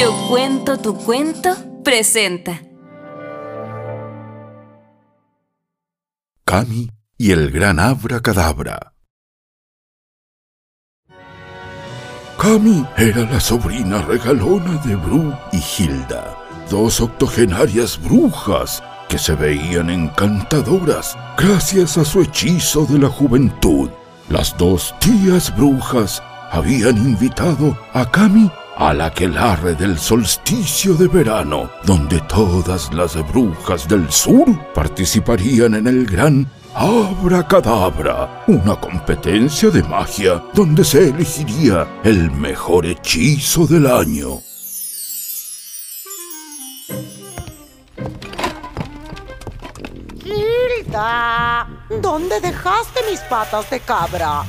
Yo cuento tu cuento presenta. Cami y el gran abracadabra. Cami era la sobrina regalona de Bru y Hilda, dos octogenarias brujas que se veían encantadoras gracias a su hechizo de la juventud. Las dos tías brujas habían invitado a Cami al aquelarre del solsticio de verano, donde todas las brujas del sur participarían en el gran Abracadabra, una competencia de magia donde se elegiría el mejor hechizo del año. Hilda, ¿dónde dejaste mis patas de cabra?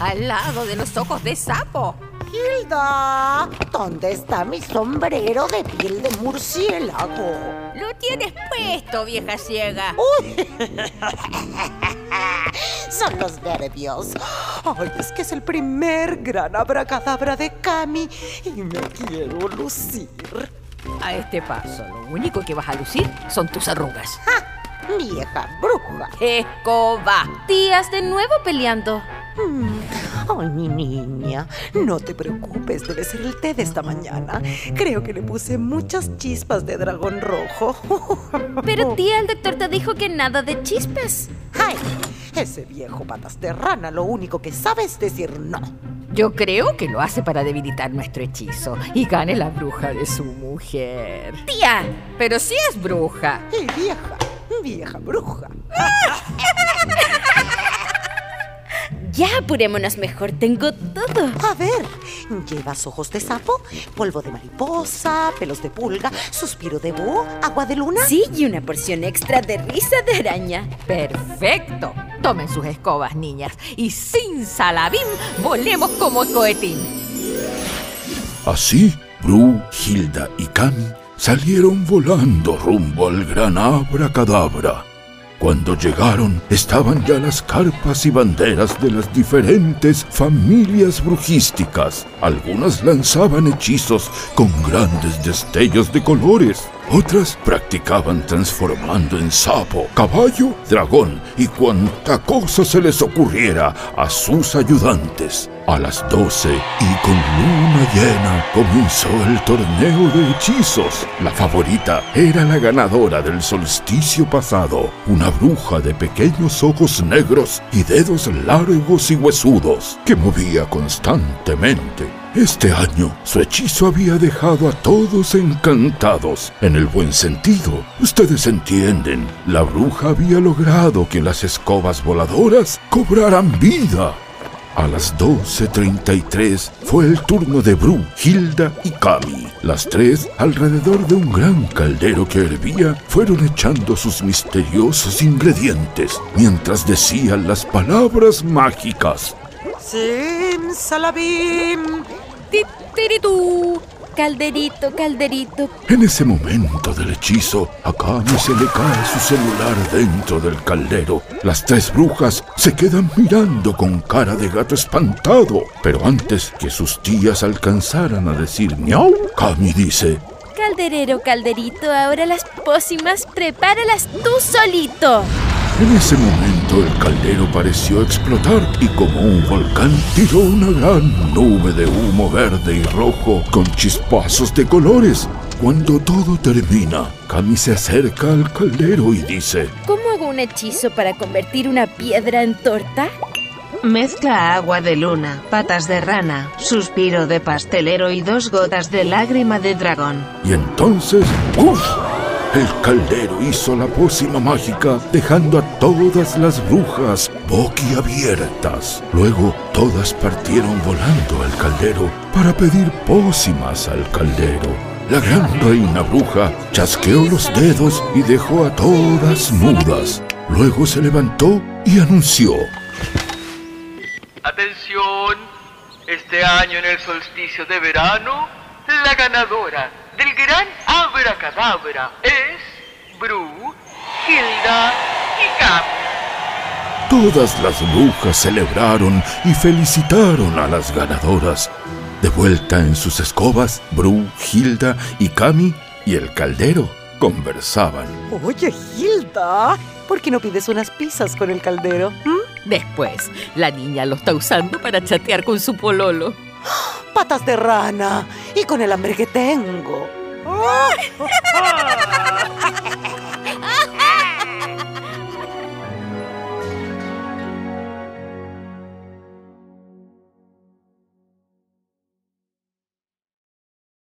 Al lado de los ojos de sapo. Hilda, ¿dónde está mi sombrero de piel de murciélago? Lo tienes puesto, vieja ciega. Uy, son los nervios. Ay, es que es el primer gran abracadabra de Cami y me quiero lucir. A este paso, lo único que vas a lucir son tus arrugas. ¡Ja! Vieja bruja. Escoba. Tías de nuevo peleando. Mm, Ay, mi niña, no te preocupes, debe ser el té de esta mañana. Creo que le puse muchas chispas de dragón rojo. Pero tía, el doctor te dijo que nada de chispas. Ay, ese viejo patas de rana lo único que sabe es decir no. Yo creo que lo hace para debilitar nuestro hechizo y gane la bruja de su mujer. Tía, Pero si es bruja. Y vieja, vieja bruja. ya apurémonos mejor, tengo todo. A ver, ¿llevas ojos de sapo, polvo de mariposa, pelos de pulga, suspiro de búho, agua de luna? Sí, y una porción extra de risa de araña. Perfecto. Tomen sus escobas, niñas, y sin salabim volemos como cohetín. Así, Bru, Hilda y Cami salieron volando rumbo al gran abracadabra. Cuando llegaron, estaban ya las carpas y banderas de las diferentes familias brujísticas. Algunas lanzaban hechizos con grandes destellos de colores. Otras practicaban transformando en sapo, caballo, dragón y cuanta cosa se les ocurriera a sus ayudantes. A las doce y con luna llena comenzó el torneo de hechizos. La favorita era la ganadora del solsticio pasado, una bruja de pequeños ojos negros y dedos largos y huesudos, que movía constantemente. Este año su hechizo había dejado a todos encantados, en el buen sentido. Ustedes entienden, la bruja había logrado que las escobas voladoras cobraran vida. A las 12.33 fue el turno de Bru, Hilda y Cami. Las tres, alrededor de un gran caldero que hervía, fueron echando sus misteriosos ingredientes mientras decían las palabras mágicas. Sim, salabim. Titiritú. Calderito, calderito. En ese momento del hechizo, a Cami se le cae su celular dentro del caldero. Las tres brujas se quedan mirando con cara de gato espantado. Pero antes que sus tías alcanzaran a decir miau, Cami dice, Calderero, calderito, ahora las pócimas prepáralas tú solito. En ese momento el caldero pareció explotar y como un volcán tiró una gran nube de humo verde y rojo con chispazos de colores. Cuando todo termina, Cami se acerca al caldero y dice, ¿Cómo hago un hechizo para convertir una piedra en torta? Mezcla agua de luna, patas de rana, suspiro de pastelero y dos gotas de lágrima de dragón. y entonces. El caldero hizo la pócima mágica, dejando a todas las brujas boquiabiertas. Luego, todas partieron volando al caldero para pedir pócimas al caldero. La gran reina bruja chasqueó los dedos y dejó a todas mudas. Luego se levantó y anunció. Atención, este año en el solsticio de verano, la ganadora del gran abracadabra es Bru, Hilda y Cami. Todas las brujas celebraron y felicitaron a las ganadoras. De vuelta en sus escobas, Bru, Hilda y Cami y el caldero conversaban. Oye, Hilda, ¿por qué no pides unas pizzas con el caldero? ¿Mm? Después, la niña lo está usando para chatear con su pololo. Patas de rana. Y con el hambre que tengo. Oh. Ah.